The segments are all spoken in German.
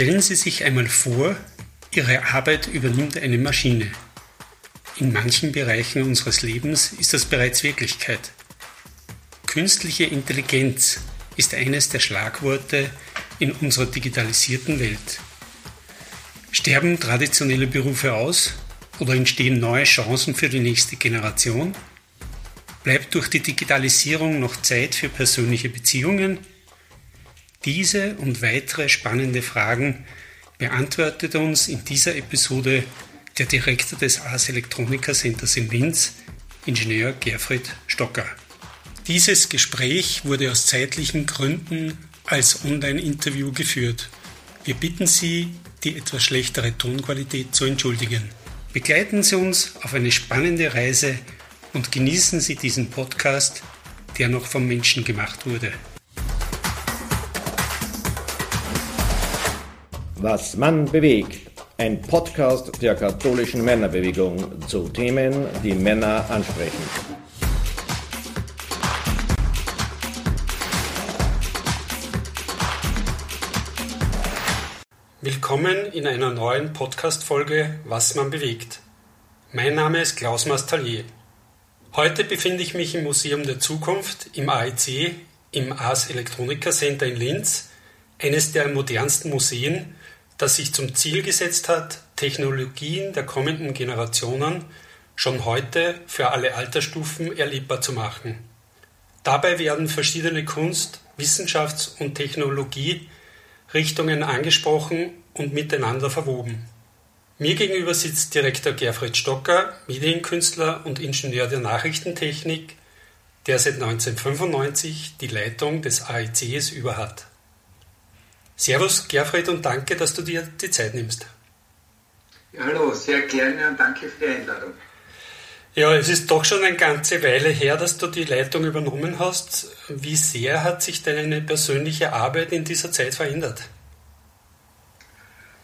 Stellen Sie sich einmal vor, Ihre Arbeit übernimmt eine Maschine. In manchen Bereichen unseres Lebens ist das bereits Wirklichkeit. Künstliche Intelligenz ist eines der Schlagworte in unserer digitalisierten Welt. Sterben traditionelle Berufe aus oder entstehen neue Chancen für die nächste Generation? Bleibt durch die Digitalisierung noch Zeit für persönliche Beziehungen? Diese und weitere spannende Fragen beantwortet uns in dieser Episode der Direktor des Ars Electronica Centers in Linz, Ingenieur Gerfried Stocker. Dieses Gespräch wurde aus zeitlichen Gründen als Online-Interview geführt. Wir bitten Sie, die etwas schlechtere Tonqualität zu entschuldigen. Begleiten Sie uns auf eine spannende Reise und genießen Sie diesen Podcast, der noch vom Menschen gemacht wurde. Was Mann bewegt. Ein Podcast der katholischen Männerbewegung zu Themen, die Männer ansprechen. Willkommen in einer neuen Podcast-Folge Was man bewegt. Mein Name ist Klaus Mastallier. Heute befinde ich mich im Museum der Zukunft im AEC, im Ars Electronica Center in Linz, eines der modernsten Museen, das sich zum Ziel gesetzt hat, Technologien der kommenden Generationen schon heute für alle Altersstufen erlebbar zu machen. Dabei werden verschiedene Kunst-, Wissenschafts- und Technologierichtungen angesprochen und miteinander verwoben. Mir gegenüber sitzt Direktor Gerfried Stocker, Medienkünstler und Ingenieur der Nachrichtentechnik, der seit 1995 die Leitung des AECs überhat. Servus Gerfried und danke, dass du dir die Zeit nimmst. Ja, hallo, sehr gerne und danke für die Einladung. Ja, es ist doch schon eine ganze Weile her, dass du die Leitung übernommen hast. Wie sehr hat sich deine persönliche Arbeit in dieser Zeit verändert?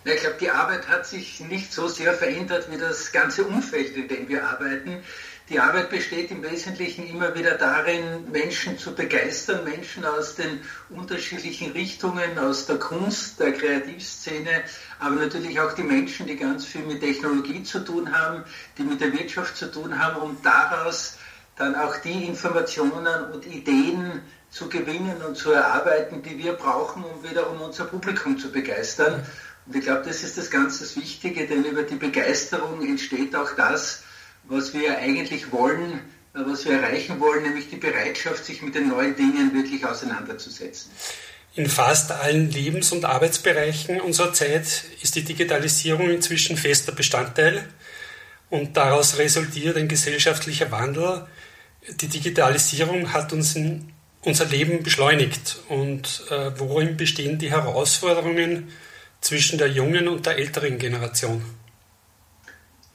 Ich glaube, die Arbeit hat sich nicht so sehr verändert wie das ganze Umfeld, in dem wir arbeiten. Die Arbeit besteht im Wesentlichen immer wieder darin, Menschen zu begeistern, Menschen aus den unterschiedlichen Richtungen, aus der Kunst, der Kreativszene, aber natürlich auch die Menschen, die ganz viel mit Technologie zu tun haben, die mit der Wirtschaft zu tun haben, um daraus dann auch die Informationen und Ideen zu gewinnen und zu erarbeiten, die wir brauchen, um wiederum unser Publikum zu begeistern. Und ich glaube, das ist das ganz das Wichtige, denn über die Begeisterung entsteht auch das, was wir eigentlich wollen, äh, was wir erreichen wollen, nämlich die Bereitschaft, sich mit den neuen Dingen wirklich auseinanderzusetzen. In fast allen Lebens- und Arbeitsbereichen unserer Zeit ist die Digitalisierung inzwischen fester Bestandteil und daraus resultiert ein gesellschaftlicher Wandel. Die Digitalisierung hat uns unser Leben beschleunigt und äh, worin bestehen die Herausforderungen zwischen der jungen und der älteren Generation?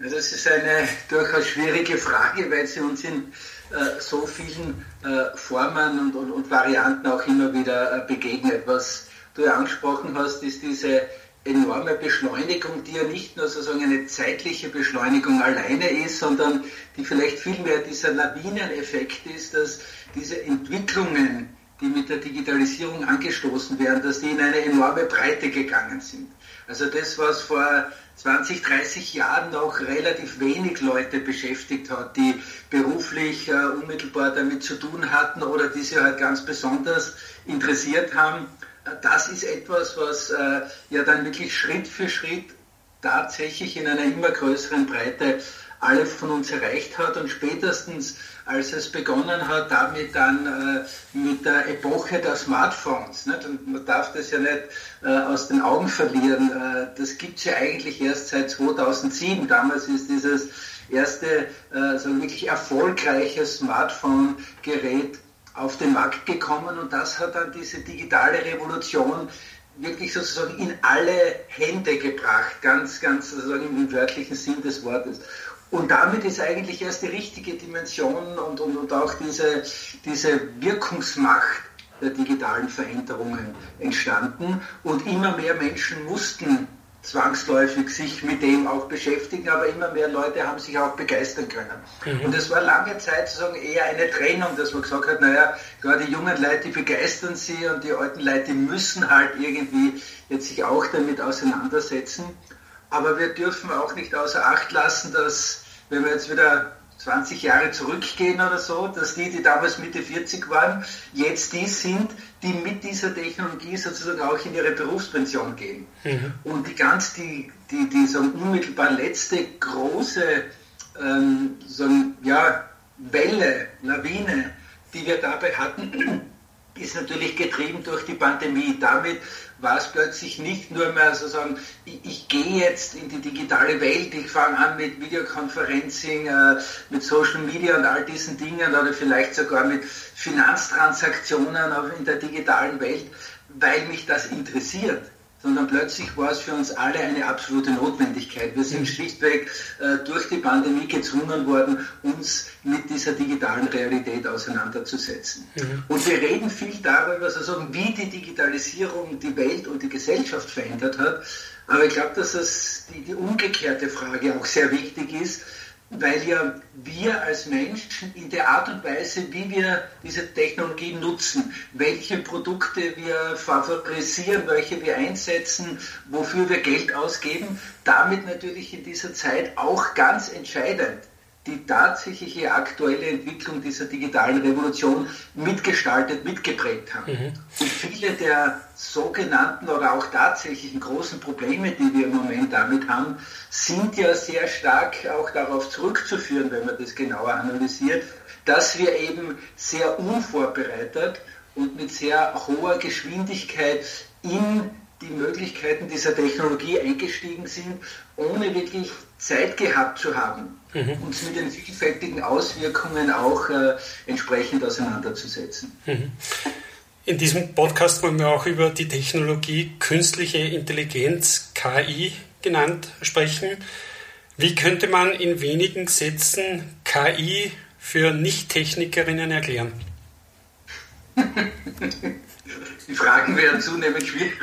Das ist eine durchaus schwierige Frage, weil sie uns in äh, so vielen äh, Formen und, und, und, Varianten auch immer wieder äh, begegnet. Was du ja angesprochen hast, ist diese enorme Beschleunigung, die ja nicht nur sozusagen eine zeitliche Beschleunigung alleine ist, sondern die vielleicht vielmehr dieser Lawineneffekt ist, dass diese Entwicklungen, die mit der Digitalisierung angestoßen werden, dass die in eine enorme Breite gegangen sind. Also das, was vor 20, 30 Jahren noch relativ wenig Leute beschäftigt hat, die beruflich äh, unmittelbar damit zu tun hatten oder die sich halt ganz besonders interessiert haben. Äh, das ist etwas, was äh, ja dann wirklich Schritt für Schritt tatsächlich in einer immer größeren Breite alle von uns erreicht hat und spätestens als es begonnen hat, damit dann äh, mit der Epoche der Smartphones. Nicht? Und man darf das ja nicht äh, aus den Augen verlieren. Äh, das gibt es ja eigentlich erst seit 2007. Damals ist dieses erste äh, so wirklich erfolgreiche Smartphone-Gerät auf den Markt gekommen und das hat dann diese digitale Revolution wirklich sozusagen in alle Hände gebracht, ganz, ganz sozusagen im wörtlichen Sinn des Wortes. Und damit ist eigentlich erst die richtige Dimension und, und, und auch diese, diese Wirkungsmacht der digitalen Veränderungen entstanden. Und immer mehr Menschen mussten zwangsläufig sich mit dem auch beschäftigen, aber immer mehr Leute haben sich auch begeistern können. Mhm. Und es war lange Zeit sozusagen eher eine Trennung, dass man gesagt hat, naja, gerade die jungen Leute, die begeistern sie und die alten Leute müssen halt irgendwie jetzt sich auch damit auseinandersetzen. Aber wir dürfen auch nicht außer Acht lassen, dass, wenn wir jetzt wieder 20 Jahre zurückgehen oder so, dass die, die damals Mitte 40 waren, jetzt die sind, die mit dieser Technologie sozusagen auch in ihre Berufspension gehen. Mhm. Und die ganz, die, die, die so unmittelbar letzte große ähm, so, ja, Welle, Lawine, die wir dabei hatten, ist natürlich getrieben durch die Pandemie. Damit war es plötzlich nicht nur mehr sozusagen, ich, ich gehe jetzt in die digitale Welt, ich fange an mit Videoconferencing, äh, mit Social Media und all diesen Dingen oder vielleicht sogar mit Finanztransaktionen in der digitalen Welt, weil mich das interessiert sondern plötzlich war es für uns alle eine absolute Notwendigkeit. Wir sind mhm. schlichtweg äh, durch die Pandemie gezwungen worden, uns mit dieser digitalen Realität auseinanderzusetzen. Mhm. Und wir reden viel darüber, sozusagen, wie die Digitalisierung die Welt und die Gesellschaft verändert hat. Aber ich glaube, dass das die, die umgekehrte Frage auch sehr wichtig ist weil ja wir als Menschen in der Art und Weise, wie wir diese Technologie nutzen, welche Produkte wir favorisieren, welche wir einsetzen, wofür wir Geld ausgeben, damit natürlich in dieser Zeit auch ganz entscheidend die tatsächliche aktuelle Entwicklung dieser digitalen Revolution mitgestaltet, mitgeprägt haben. Mhm. Und viele der sogenannten oder auch tatsächlichen großen Probleme, die wir im Moment damit haben, sind ja sehr stark auch darauf zurückzuführen, wenn man das genauer analysiert, dass wir eben sehr unvorbereitet und mit sehr hoher Geschwindigkeit in die Möglichkeiten dieser Technologie eingestiegen sind, ohne wirklich Zeit gehabt zu haben, mhm. uns mit den vielfältigen Auswirkungen auch äh, entsprechend auseinanderzusetzen. Mhm. In diesem Podcast wollen wir auch über die Technologie künstliche Intelligenz, KI genannt, sprechen. Wie könnte man in wenigen Sätzen KI für Nicht-Technikerinnen erklären? Die Fragen werden zunehmend schwieriger.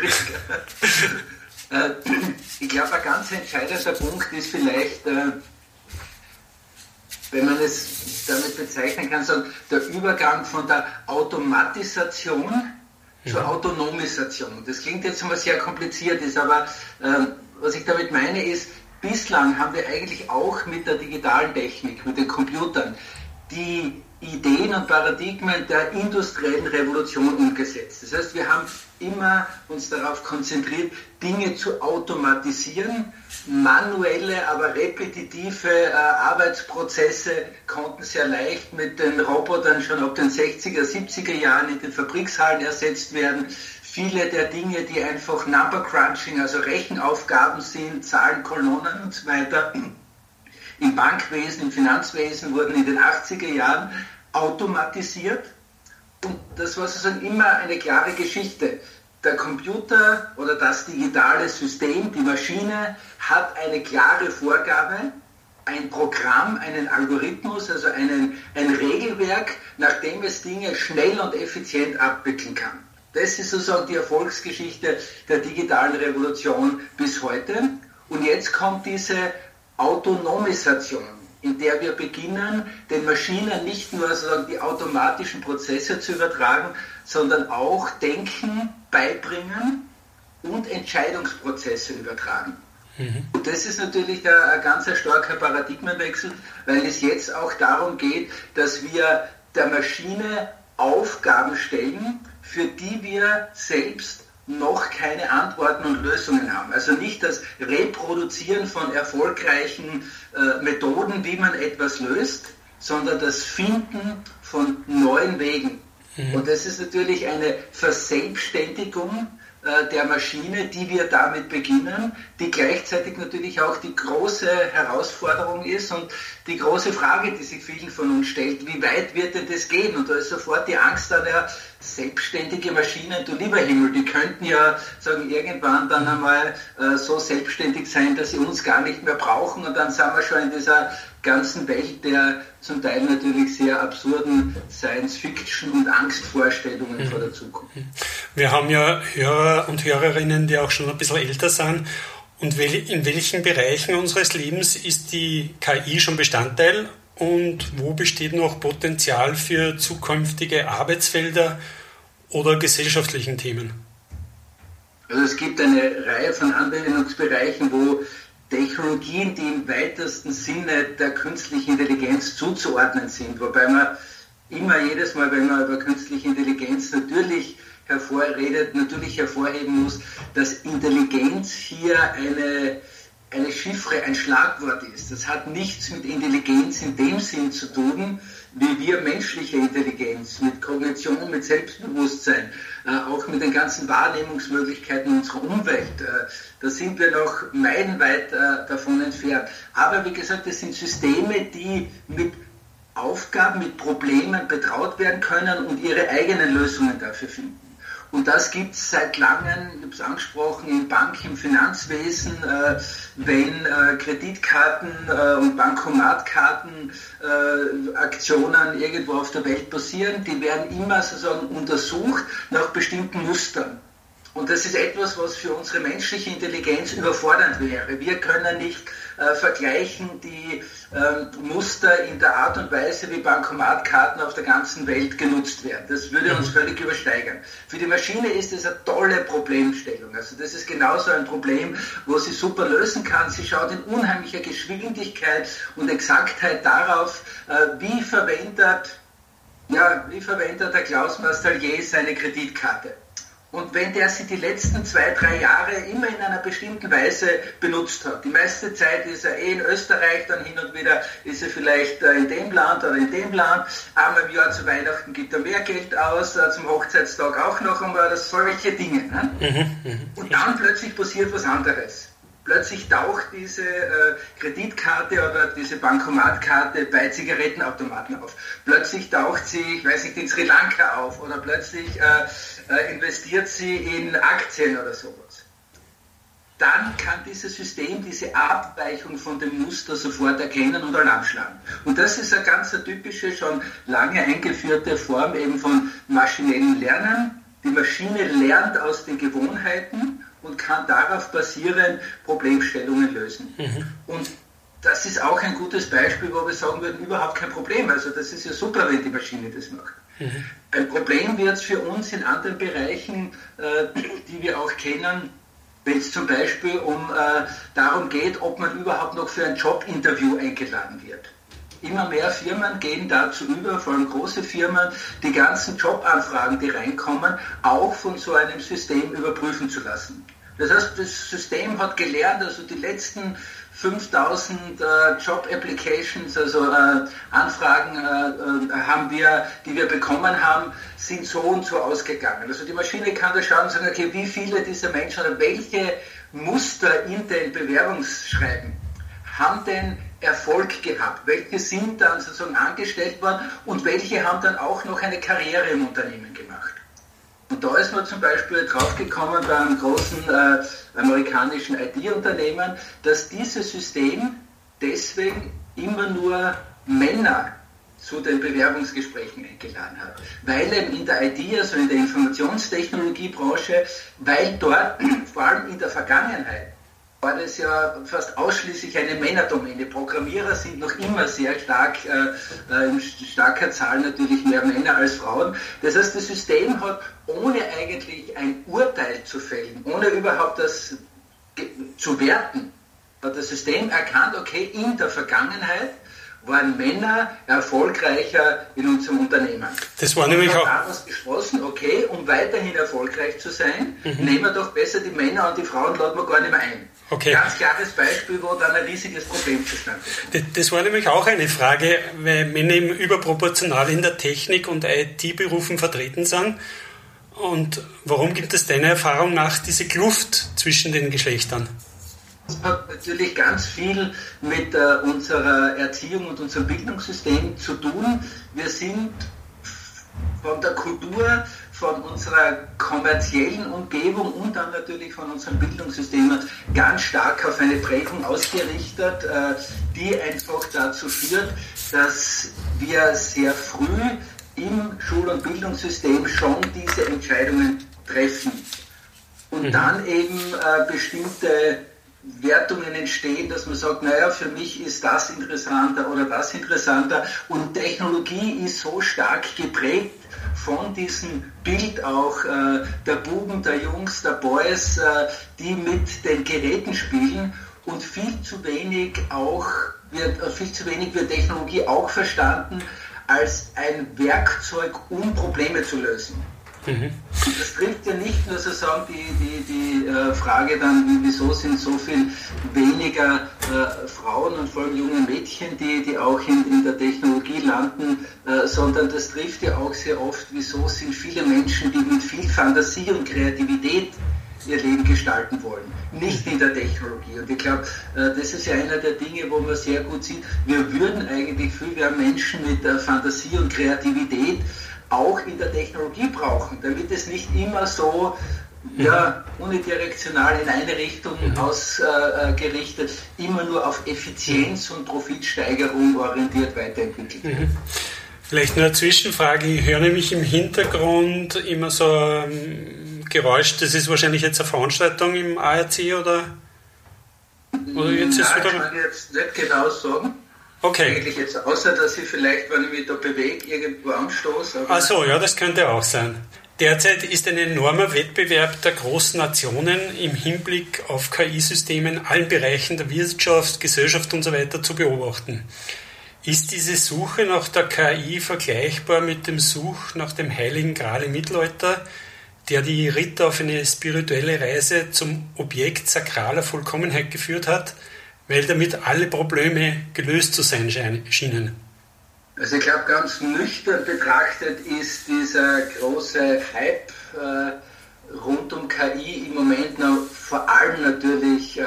Ich glaube, ein ganz entscheidender Punkt ist vielleicht, äh, wenn man es damit bezeichnen kann, so der Übergang von der Automatisation zur Autonomisation. Das klingt jetzt immer sehr kompliziert, ist aber äh, was ich damit meine ist, bislang haben wir eigentlich auch mit der digitalen Technik, mit den Computern, die Ideen und Paradigmen der industriellen Revolution umgesetzt. Das heißt, wir haben immer uns darauf konzentriert, Dinge zu automatisieren. Manuelle, aber repetitive äh, Arbeitsprozesse konnten sehr leicht mit den Robotern schon ab den 60er, 70er Jahren in den Fabrikshallen ersetzt werden. Viele der Dinge, die einfach Number Crunching, also Rechenaufgaben sind, Zahlen, Kolonnen und so weiter, im Bankwesen, im Finanzwesen wurden in den 80er Jahren automatisiert. Und das war sozusagen immer eine klare Geschichte. Der Computer oder das digitale System, die Maschine, hat eine klare Vorgabe, ein Programm, einen Algorithmus, also einen, ein Regelwerk, nach dem es Dinge schnell und effizient abwickeln kann. Das ist sozusagen die Erfolgsgeschichte der digitalen Revolution bis heute. Und jetzt kommt diese Autonomisation, in der wir beginnen, den Maschinen nicht nur sozusagen die automatischen Prozesse zu übertragen, sondern auch Denken beibringen und Entscheidungsprozesse übertragen. Mhm. Und das ist natürlich ein ganz starker Paradigmenwechsel, weil es jetzt auch darum geht, dass wir der Maschine Aufgaben stellen, für die wir selbst noch keine Antworten und Lösungen haben. Also nicht das Reproduzieren von erfolgreichen äh, Methoden, wie man etwas löst, sondern das Finden von neuen Wegen. Mhm. Und das ist natürlich eine Verselbstständigung der Maschine, die wir damit beginnen, die gleichzeitig natürlich auch die große Herausforderung ist und die große Frage, die sich vielen von uns stellt, wie weit wird denn das gehen? Und da ist sofort die Angst da, ja, selbstständige Maschinen, du lieber Himmel, die könnten ja sagen, irgendwann dann einmal äh, so selbstständig sein, dass sie uns gar nicht mehr brauchen und dann sind wir schon in dieser ganzen Welt der zum Teil natürlich sehr absurden Science-Fiction- und Angstvorstellungen mhm. vor der Zukunft. Wir haben ja Hörer und Hörerinnen, die auch schon ein bisschen älter sind Und in welchen Bereichen unseres Lebens ist die KI schon Bestandteil und wo besteht noch Potenzial für zukünftige Arbeitsfelder oder gesellschaftlichen Themen? Also es gibt eine Reihe von Anwendungsbereichen, wo Technologien, die im weitesten Sinne der künstlichen Intelligenz zuzuordnen sind, wobei man immer jedes Mal, wenn man über künstliche Intelligenz natürlich hervorredet, natürlich hervorheben muss, dass Intelligenz hier eine, eine Chiffre, ein Schlagwort ist. Das hat nichts mit Intelligenz in dem Sinn zu tun, wie wir menschliche Intelligenz, mit Kognition, mit Selbstbewusstsein, äh, auch mit den ganzen Wahrnehmungsmöglichkeiten unserer Umwelt. Äh, da sind wir noch meilenweit äh, davon entfernt. Aber wie gesagt, es sind Systeme, die mit Aufgaben, mit Problemen betraut werden können und ihre eigenen Lösungen dafür finden. Und das gibt es seit langem, ich habe es angesprochen, in Bank, im Finanzwesen, äh, wenn äh, Kreditkarten äh, und Bankomatkarten äh, Aktionen irgendwo auf der Welt passieren, die werden immer sozusagen untersucht nach bestimmten Mustern. Und das ist etwas, was für unsere menschliche Intelligenz überfordernd wäre. Wir können nicht äh, vergleichen die äh, Muster in der Art und Weise, wie Bankomatkarten auf der ganzen Welt genutzt werden. Das würde uns mhm. völlig übersteigern. Für die Maschine ist es eine tolle Problemstellung. Also das ist genauso ein Problem, wo sie super lösen kann. Sie schaut in unheimlicher Geschwindigkeit und Exaktheit darauf, äh, wie verwendet ja, wie verwendet der Klaus Mastallier seine Kreditkarte? Und wenn der sie die letzten zwei, drei Jahre immer in einer bestimmten Weise benutzt hat, die meiste Zeit ist er eh in Österreich, dann hin und wieder ist er vielleicht äh, in dem Land oder in dem Land, einmal im Jahr zu Weihnachten gibt er mehr Geld aus, äh, zum Hochzeitstag auch noch einmal, das solche Dinge. Ne? Mhm, mhm. und dann plötzlich passiert was anderes. Plötzlich taucht diese äh, Kreditkarte oder diese Bankomatkarte bei Zigarettenautomaten auf. Plötzlich taucht sie, ich weiß nicht, in Sri Lanka auf oder plötzlich äh, äh, investiert sie in Aktien oder sowas. Dann kann dieses System diese Abweichung von dem Muster sofort erkennen und Alarm schlagen. Und das ist eine ganz typische, schon lange eingeführte Form eben von maschinellem Lernen. Die Maschine lernt aus den Gewohnheiten und kann darauf basierend Problemstellungen lösen. Mhm. Und das ist auch ein gutes Beispiel, wo wir sagen würden, überhaupt kein Problem. Also das ist ja super, wenn die Maschine das macht. Mhm. Ein Problem wird es für uns in anderen Bereichen, äh, die wir auch kennen, wenn es zum Beispiel um, äh, darum geht, ob man überhaupt noch für ein Jobinterview eingeladen wird. Immer mehr Firmen gehen dazu über, vor allem große Firmen, die ganzen Jobanfragen, die reinkommen, auch von so einem System überprüfen zu lassen. Das heißt, das System hat gelernt, also die letzten 5000 äh, Job Applications, also äh, Anfragen äh, äh, haben wir, die wir bekommen haben, sind so und so ausgegangen. Also die Maschine kann da schauen und sagen, okay, wie viele dieser Menschen oder welche Muster in den Bewerbungsschreiben haben denn Erfolg gehabt? Welche sind dann sozusagen angestellt worden und welche haben dann auch noch eine Karriere im Unternehmen gemacht? Und da ist man zum Beispiel draufgekommen bei einem großen äh, amerikanischen IT-Unternehmen, dass dieses System deswegen immer nur Männer zu den Bewerbungsgesprächen eingeladen hat. Weil eben in der IT, also in der Informationstechnologiebranche, weil dort vor allem in der Vergangenheit war das ja fast ausschließlich eine Männerdomäne. Programmierer sind noch immer sehr stark, äh, äh, in starker Zahl natürlich mehr Männer als Frauen. Das heißt, das System hat, ohne eigentlich ein Urteil zu fällen, ohne überhaupt das zu werten, hat das System erkannt, okay, in der Vergangenheit waren Männer erfolgreicher in unserem Unternehmen. Das war nämlich auch. daraus beschlossen, okay, um weiterhin erfolgreich zu sein, mhm. nehmen wir doch besser die Männer und die Frauen laden wir gar nicht mehr ein. Okay. Ganz klares Beispiel, wo dann ein riesiges Problem zustande kommt. Das war nämlich auch eine Frage, weil Männer eben überproportional in der Technik und IT-Berufen vertreten sind. Und warum gibt es deiner Erfahrung nach diese Kluft zwischen den Geschlechtern? Das hat natürlich ganz viel mit äh, unserer Erziehung und unserem Bildungssystem zu tun. Wir sind von der Kultur von unserer kommerziellen Umgebung und dann natürlich von unserem Bildungssystem ganz stark auf eine Prägung ausgerichtet, äh, die einfach dazu führt, dass wir sehr früh im Schul- und Bildungssystem schon diese Entscheidungen treffen und mhm. dann eben äh, bestimmte Wertungen entstehen, dass man sagt, naja, für mich ist das interessanter oder das interessanter. Und Technologie ist so stark geprägt von diesem Bild auch äh, der Buben, der Jungs, der Boys, äh, die mit den Geräten spielen und viel zu wenig auch wird, äh, viel zu wenig wird Technologie auch verstanden als ein Werkzeug, um Probleme zu lösen. Mhm. Das trifft ja nicht nur sozusagen die, die, die äh, Frage dann, wieso sind so viel weniger äh, Frauen und vor allem junge Mädchen, die, die auch in, in der Technologie landen, äh, sondern das trifft ja auch sehr oft, wieso sind viele Menschen, die mit viel Fantasie und Kreativität ihr Leben gestalten wollen, nicht in der Technologie. Und ich glaube, äh, das ist ja einer der Dinge, wo man sehr gut sieht, wir würden eigentlich viel mehr Menschen mit Fantasie und Kreativität auch in der Technologie brauchen, damit es nicht immer so ja, unidirektional in eine Richtung mhm. ausgerichtet, immer nur auf Effizienz und Profitsteigerung orientiert weiterentwickelt wird. Mhm. Vielleicht nur eine Zwischenfrage. Ich höre nämlich im Hintergrund immer so ein Geräusch. Das ist wahrscheinlich jetzt eine Veranstaltung im ARC oder? oder jetzt Nein, ist wieder... kann ich jetzt nicht genau sagen. Okay. Eigentlich jetzt, außer dass ich vielleicht, wenn ich mich da bewege, irgendwo anstoße. Ach so, ja, das könnte auch sein. Derzeit ist ein enormer Wettbewerb der großen Nationen im Hinblick auf KI-Systeme in allen Bereichen der Wirtschaft, Gesellschaft und so weiter zu beobachten. Ist diese Suche nach der KI vergleichbar mit dem Such nach dem heiligen Gral im Mittelalter, der die Ritter auf eine spirituelle Reise zum Objekt sakraler Vollkommenheit geführt hat? Weil damit alle Probleme gelöst zu sein schienen. Also ich glaube, ganz nüchtern betrachtet ist dieser große Hype äh, rund um KI im Moment noch vor allem natürlich äh,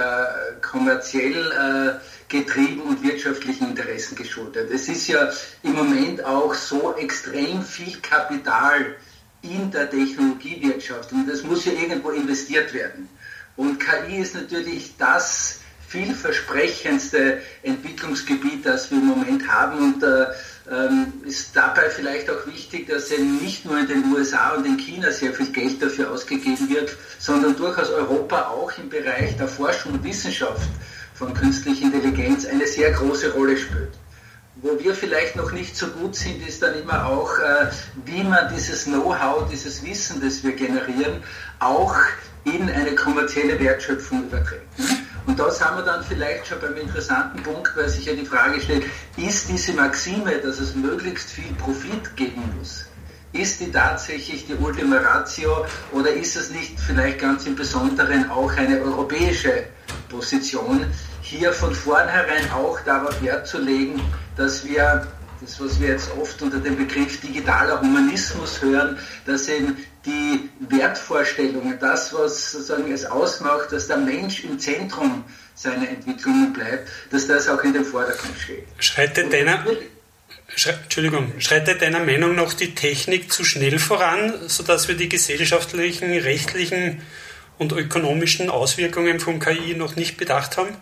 kommerziell äh, getrieben und wirtschaftlichen Interessen geschuldet. Es ist ja im Moment auch so extrem viel Kapital in der Technologiewirtschaft und das muss ja irgendwo investiert werden. Und KI ist natürlich das vielversprechendste Entwicklungsgebiet, das wir im Moment haben. Und äh, ähm, ist dabei vielleicht auch wichtig, dass eben nicht nur in den USA und in China sehr viel Geld dafür ausgegeben wird, sondern durchaus Europa auch im Bereich der Forschung und Wissenschaft von künstlicher Intelligenz eine sehr große Rolle spielt. Wo wir vielleicht noch nicht so gut sind, ist dann immer auch, äh, wie man dieses Know-how, dieses Wissen, das wir generieren, auch in eine kommerzielle Wertschöpfung überträgt. Und da sind wir dann vielleicht schon beim interessanten Punkt, weil sich ja die Frage stellt, ist diese Maxime, dass es möglichst viel Profit geben muss, ist die tatsächlich die Ultima Ratio oder ist es nicht vielleicht ganz im Besonderen auch eine europäische Position, hier von vornherein auch darauf Wert zu legen, dass wir das, was wir jetzt oft unter dem Begriff digitaler Humanismus hören, dass eben die Wertvorstellungen, das, was sozusagen es ausmacht, dass der Mensch im Zentrum seiner Entwicklungen bleibt, dass das auch in den Vordergrund steht. Schreitet deiner, Entschuldigung, schreitet deiner Meinung nach die Technik zu schnell voran, sodass wir die gesellschaftlichen, rechtlichen und ökonomischen Auswirkungen von KI noch nicht bedacht haben?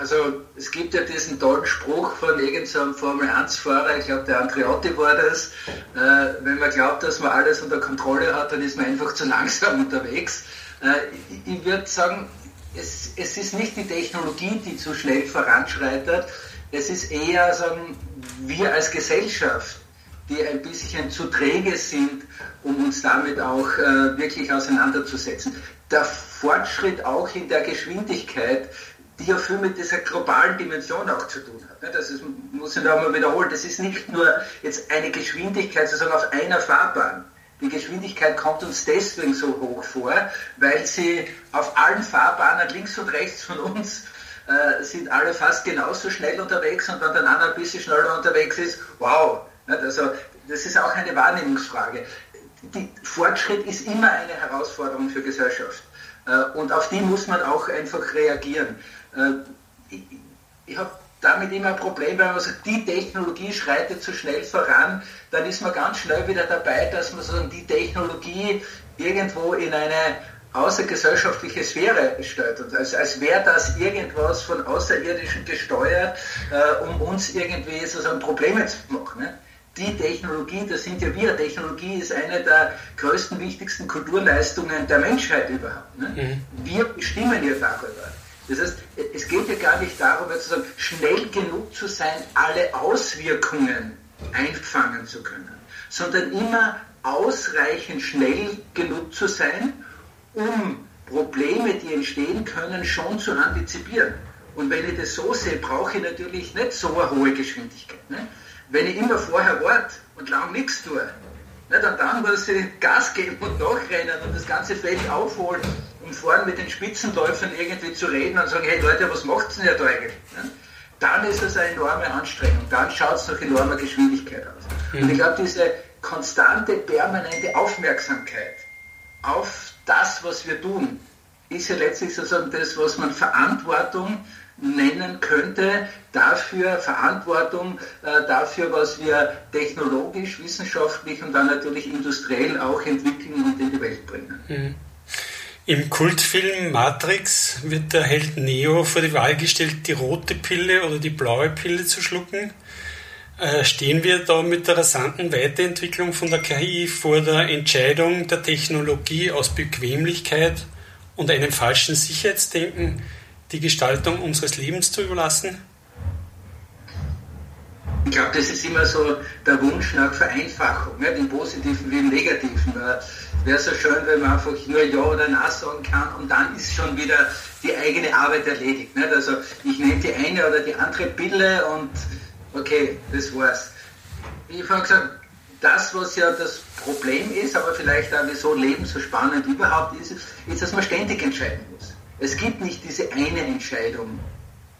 Also es gibt ja diesen tollen Spruch von irgendeinem Formel-1-Fahrer, ich glaube der Andreotti war das, äh, wenn man glaubt, dass man alles unter Kontrolle hat, dann ist man einfach zu langsam unterwegs. Äh, ich, ich würde sagen, es, es, ist nicht die Technologie, die zu schnell voranschreitet, es ist eher sagen, wir als Gesellschaft, die ein bisschen zu träge sind, um uns damit auch äh, wirklich auseinanderzusetzen. Der Fortschritt auch in der Geschwindigkeit, die ja viel mit dieser globalen Dimension auch zu tun hat. Das ist, muss ich da mal wiederholen. Das ist nicht nur jetzt eine Geschwindigkeit sozusagen auf einer Fahrbahn. Die Geschwindigkeit kommt uns deswegen so hoch vor, weil sie auf allen Fahrbahnen links und rechts von uns äh, sind alle fast genauso schnell unterwegs und wenn dann einer ein bisschen schneller unterwegs ist, wow. Also das ist auch eine Wahrnehmungsfrage. Die Fortschritt ist immer eine Herausforderung für Gesellschaft. Äh, und auf die muss man auch einfach reagieren. Äh, ich, ich habe damit immer ein Problem, wenn man sagt, die Technologie schreitet zu schnell voran, dann ist man ganz schnell wieder dabei, dass man sozusagen die Technologie irgendwo in eine außergesellschaftliche Sphäre stellt. Und als, als wäre das irgendwas von Außerirdischen gesteuert, äh, um uns irgendwie sozusagen Probleme zu machen. Ne? Die Technologie, das sind ja wir, Technologie ist eine der größten, wichtigsten Kulturleistungen der Menschheit überhaupt. Ne? Mhm. Wir bestimmen ja darüber. Das heißt, es geht ja gar nicht darum, sozusagen schnell genug zu sein, alle Auswirkungen einfangen zu können, sondern immer ausreichend schnell genug zu sein, um Probleme, die entstehen können, schon zu antizipieren. Und wenn ich das so sehe, brauche ich natürlich nicht so eine hohe Geschwindigkeit. Ne? Wenn ich immer vorher warte und lang nichts tue, ne, dann, dann muss ich Gas geben und nachrennen und das ganze Feld aufholen und vorne mit den Spitzenläufern irgendwie zu reden und sagen, hey Leute, was macht denn ihr da eigentlich? Dann ist es eine enorme Anstrengung, dann schaut es nach enormer Geschwindigkeit aus. Mhm. Und ich glaube, diese konstante, permanente Aufmerksamkeit auf das, was wir tun, ist ja letztlich sozusagen das, was man Verantwortung nennen könnte, dafür Verantwortung äh, dafür, was wir technologisch, wissenschaftlich und dann natürlich industriell auch entwickeln und in die Welt bringen. Mhm. Im Kultfilm Matrix wird der Held Neo vor die Wahl gestellt, die rote Pille oder die blaue Pille zu schlucken. Äh, stehen wir da mit der rasanten Weiterentwicklung von der KI vor der Entscheidung der Technologie aus Bequemlichkeit und einem falschen Sicherheitsdenken die Gestaltung unseres Lebens zu überlassen? Ich glaube, das ist immer so der Wunsch nach Vereinfachung, nicht? im Positiven wie im Negativen. Wäre so schön, wenn man einfach nur Ja oder Nein sagen kann und dann ist schon wieder die eigene Arbeit erledigt. Nicht? Also ich nehme die eine oder die andere Pille und okay, das war's. Ich habe gesagt, das, was ja das Problem ist, aber vielleicht auch wieso Leben so spannend überhaupt ist, ist, dass man ständig entscheiden muss. Es gibt nicht diese eine Entscheidung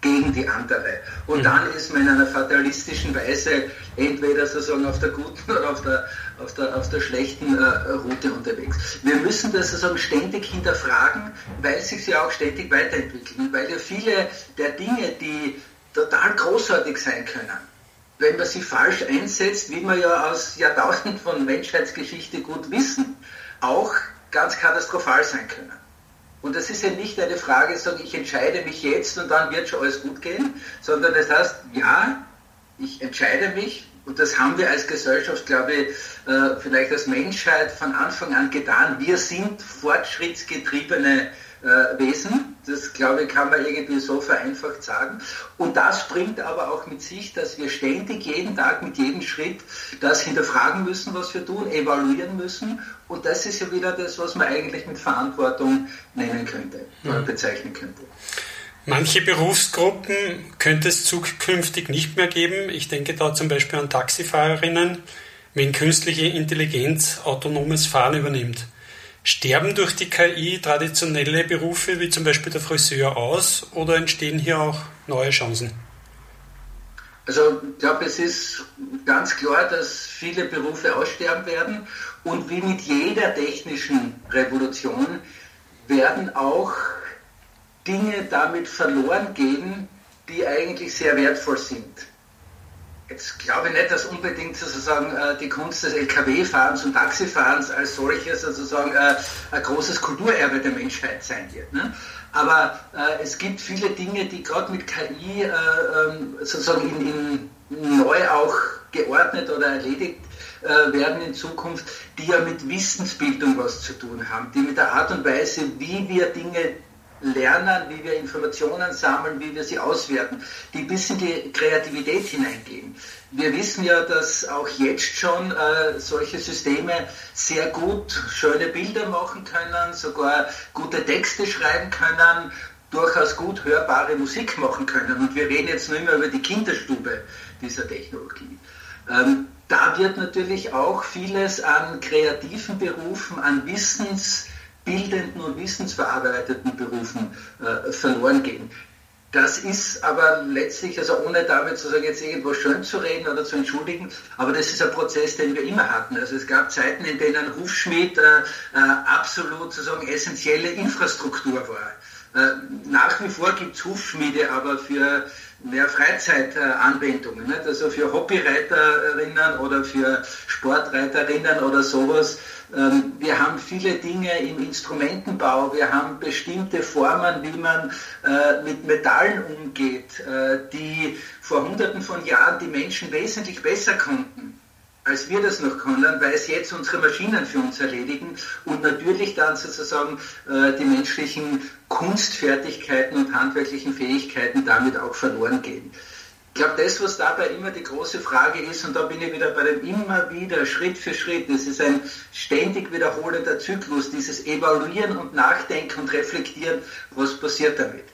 gegen die andere. Und mhm. dann ist man in einer fatalistischen Weise entweder sozusagen auf der guten oder auf der, auf der, auf der schlechten äh, Route unterwegs. Wir müssen das sozusagen ständig hinterfragen, weil sich ja auch ständig weiterentwickeln und weil ja viele der Dinge, die total großartig sein können, wenn man sie falsch einsetzt, wie wir ja aus Jahrtausenden von Menschheitsgeschichte gut wissen, auch ganz katastrophal sein können. Und das ist ja nicht eine Frage, sagen, ich entscheide mich jetzt und dann wird schon alles gut gehen, sondern das heißt, ja, ich entscheide mich und das haben wir als Gesellschaft, glaube ich, äh, vielleicht als Menschheit von Anfang an getan. Wir sind fortschrittsgetriebene äh, Wesen. Das, glaube ich, kann man irgendwie so vereinfacht sagen. Und das bringt aber auch mit sich, dass wir ständig, jeden Tag, mit jedem Schritt das hinterfragen müssen, was wir tun, evaluieren müssen. Und das ist ja wieder das, was man eigentlich mit Verantwortung nennen könnte oder mhm. bezeichnen könnte. Manche Berufsgruppen könnte es zukünftig nicht mehr geben. Ich denke da zum Beispiel an Taxifahrerinnen, wenn künstliche Intelligenz autonomes Fahren übernimmt. Sterben durch die KI traditionelle Berufe wie zum Beispiel der Friseur aus oder entstehen hier auch neue Chancen? Also ich glaube, es ist ganz klar, dass viele Berufe aussterben werden und wie mit jeder technischen Revolution werden auch Dinge damit verloren gehen, die eigentlich sehr wertvoll sind. Jetzt glaube ich nicht, dass unbedingt sozusagen äh, die Kunst des Lkw-Fahrens und Taxifahrens als solches sozusagen äh, ein großes Kulturerbe der Menschheit sein wird. Ne? Aber äh, es gibt viele Dinge, die gerade mit KI äh, ähm, sozusagen in, in neu auch geordnet oder erledigt werden in Zukunft, die ja mit Wissensbildung was zu tun haben, die mit der Art und Weise, wie wir Dinge lernen, wie wir Informationen sammeln, wie wir sie auswerten, die bis in die Kreativität hineingehen. Wir wissen ja, dass auch jetzt schon äh, solche Systeme sehr gut schöne Bilder machen können, sogar gute Texte schreiben können, durchaus gut hörbare Musik machen können. Und wir reden jetzt nur immer über die Kinderstube dieser Technologie. Ähm, da wird natürlich auch vieles an kreativen Berufen, an Wissens, bildenden und wissensverarbeiteten Berufen äh, verloren gehen. Das ist aber letztlich, also ohne damit sozusagen jetzt irgendwo schön zu reden oder zu entschuldigen, aber das ist ein Prozess, den wir immer hatten. Also es gab Zeiten, in denen Hufschmied äh, äh, absolut sozusagen essentielle Infrastruktur war. Äh, nach wie vor gibt es Hufschmiede, aber für mehr Freizeitanwendungen, nicht? also für Hobbyreiterinnen oder für Sportreiterinnen oder sowas. Ähm, wir haben viele Dinge im Instrumentenbau, wir haben bestimmte Formen, wie man äh, mit Metallen umgeht, äh, die vor hunderten von Jahren die Menschen wesentlich besser konnten als wir das noch können, weil es jetzt unsere Maschinen für uns erledigen und natürlich dann sozusagen äh, die menschlichen Kunstfertigkeiten und handwerklichen Fähigkeiten damit auch verloren gehen. Ich glaube, das, was dabei immer die große Frage ist, und da bin ich wieder bei dem immer wieder Schritt für Schritt, das ist ein ständig wiederholender Zyklus, dieses Evaluieren und Nachdenken und Reflektieren, was passiert damit.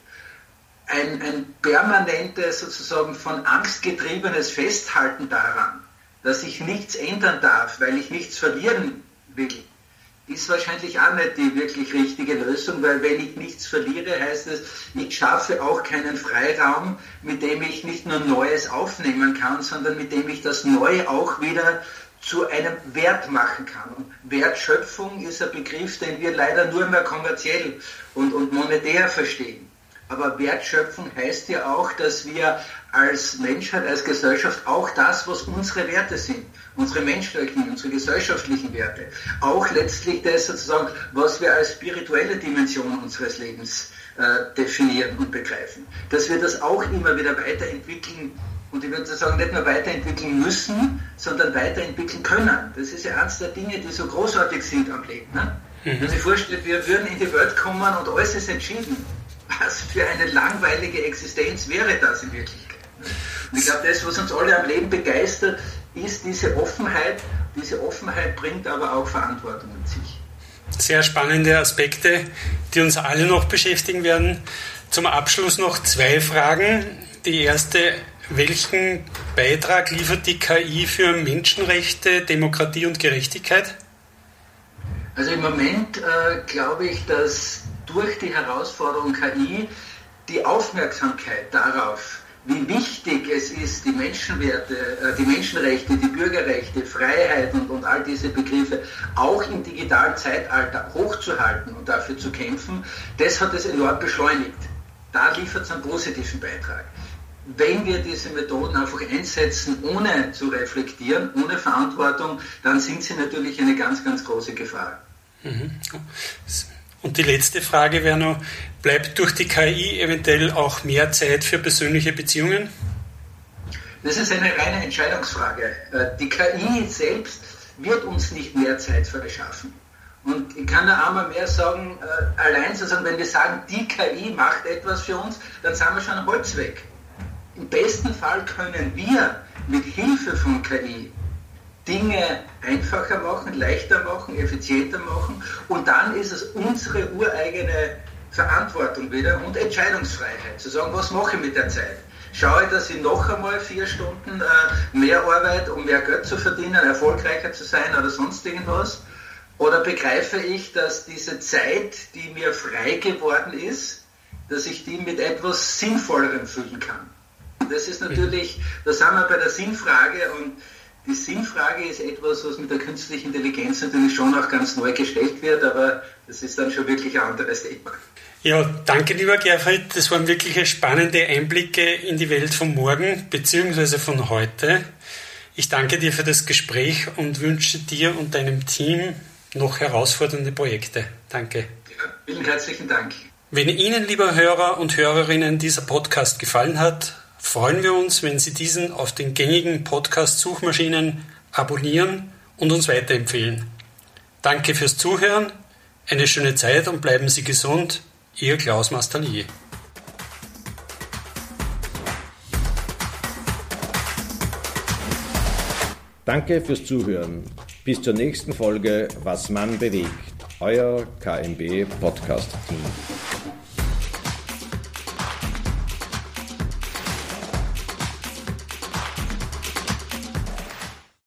Ein, ein permanentes, sozusagen von Angst getriebenes Festhalten daran, dass ich nichts ändern darf, weil ich nichts verlieren will, ist wahrscheinlich auch nicht die wirklich richtige Lösung, weil wenn ich nichts verliere, heißt es, ich schaffe auch keinen Freiraum, mit dem ich nicht nur Neues aufnehmen kann, sondern mit dem ich das Neue auch wieder zu einem Wert machen kann. Und Wertschöpfung ist ein Begriff, den wir leider nur mehr kommerziell und, und monetär verstehen. Aber Wertschöpfung heißt ja auch, dass wir als Menschheit, als Gesellschaft auch das, was unsere Werte sind, unsere menschlichen, unsere gesellschaftlichen Werte, auch letztlich das sozusagen, was wir als spirituelle Dimension unseres Lebens äh, definieren und begreifen, dass wir das auch immer wieder weiterentwickeln und ich würde sagen, nicht nur weiterentwickeln müssen, sondern weiterentwickeln können. Das ist ja eines der Dinge, die so großartig sind am Leben. Ne? Mhm. Wenn man sich vorstellt, wir würden in die Welt kommen und alles ist entschieden. Was für eine langweilige Existenz wäre das in Wirklichkeit? Und ich glaube, das, was uns alle am Leben begeistert, ist diese Offenheit. Diese Offenheit bringt aber auch Verantwortung mit sich. Sehr spannende Aspekte, die uns alle noch beschäftigen werden. Zum Abschluss noch zwei Fragen. Die erste, welchen Beitrag liefert die KI für Menschenrechte, Demokratie und Gerechtigkeit? Also im Moment äh, glaube ich, dass durch die Herausforderung KI die Aufmerksamkeit darauf, wie wichtig es ist, die Menschenwerte, äh, die Menschenrechte, die Bürgerrechte, Freiheit und, und all diese Begriffe auch im digitalen Zeitalter hochzuhalten und dafür zu kämpfen, das hat es enorm beschleunigt. Da liefert es einen positiven Beitrag. Wenn wir diese Methoden einfach einsetzen, ohne zu reflektieren, ohne Verantwortung, dann sind sie natürlich eine ganz, ganz große Gefahr. Mhm. Und die letzte Frage wäre noch, bleibt durch die KI eventuell auch mehr Zeit für persönliche Beziehungen? Das ist eine reine Entscheidungsfrage. Äh, die KI selbst wird uns nicht mehr Zeit verschaffen. Und ich kann da einmal mehr sagen, äh, allein sozusagen, wenn wir sagen, die KI macht etwas für uns, dann sind wir schon Holz weg. Im besten Fall können wir mit Hilfe von KI Dinge einfacher machen, leichter machen, effizienter machen. Und dann ist es unsere ureigene Verantwortung wieder und Entscheidungsfreiheit, zu sagen, was mache ich mit der Zeit? Schaue ich, dass ich noch einmal vier Stunden äh, mehr arbeite, um mehr Geld zu verdienen, erfolgreicher zu sein oder sonst irgendwas? Oder begreife ich, dass diese Zeit, die mir frei geworden ist, dass ich die mit etwas Sinnvollerem füllen kann? Das ist natürlich, da sind wir bei der Sinnfrage und die Sinnfrage ist etwas, was mit der künstlichen Intelligenz natürlich schon auch ganz neu gestellt wird, aber das ist dann schon wirklich ein anderes Thema. Ja, danke lieber Gerfried. Das waren wirklich spannende Einblicke in die Welt von morgen bzw. von heute. Ich danke dir für das Gespräch und wünsche dir und deinem Team noch herausfordernde Projekte. Danke. Ja, vielen herzlichen Dank. Wenn Ihnen, lieber Hörer und Hörerinnen, dieser Podcast gefallen hat, freuen wir uns, wenn Sie diesen auf den gängigen Podcast-Suchmaschinen abonnieren und uns weiterempfehlen. Danke fürs Zuhören, eine schöne Zeit und bleiben Sie gesund. Ihr Klaus Mastalier. Danke fürs Zuhören. Bis zur nächsten Folge Was man bewegt. Euer KMB Podcast Team.